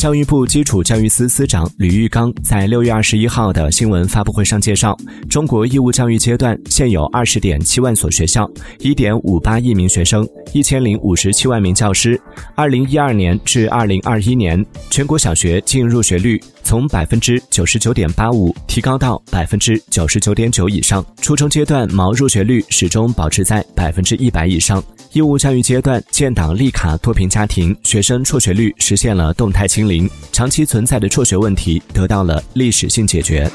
教育部基础教育司司长吕玉刚在六月二十一号的新闻发布会上介绍，中国义务教育阶段现有二十点七万所学校，一点五八亿名学生，一千零五十七万名教师。二零一二年至二零二一年，全国小学净入学率从百分之九十九点八五提高到百分之九十九点九以上，初中阶段毛入学率始终保持在百分之一百以上。义务教育阶段建档立卡脱贫家庭学生辍学率实现了动态清零，长期存在的辍学问题得到了历史性解决。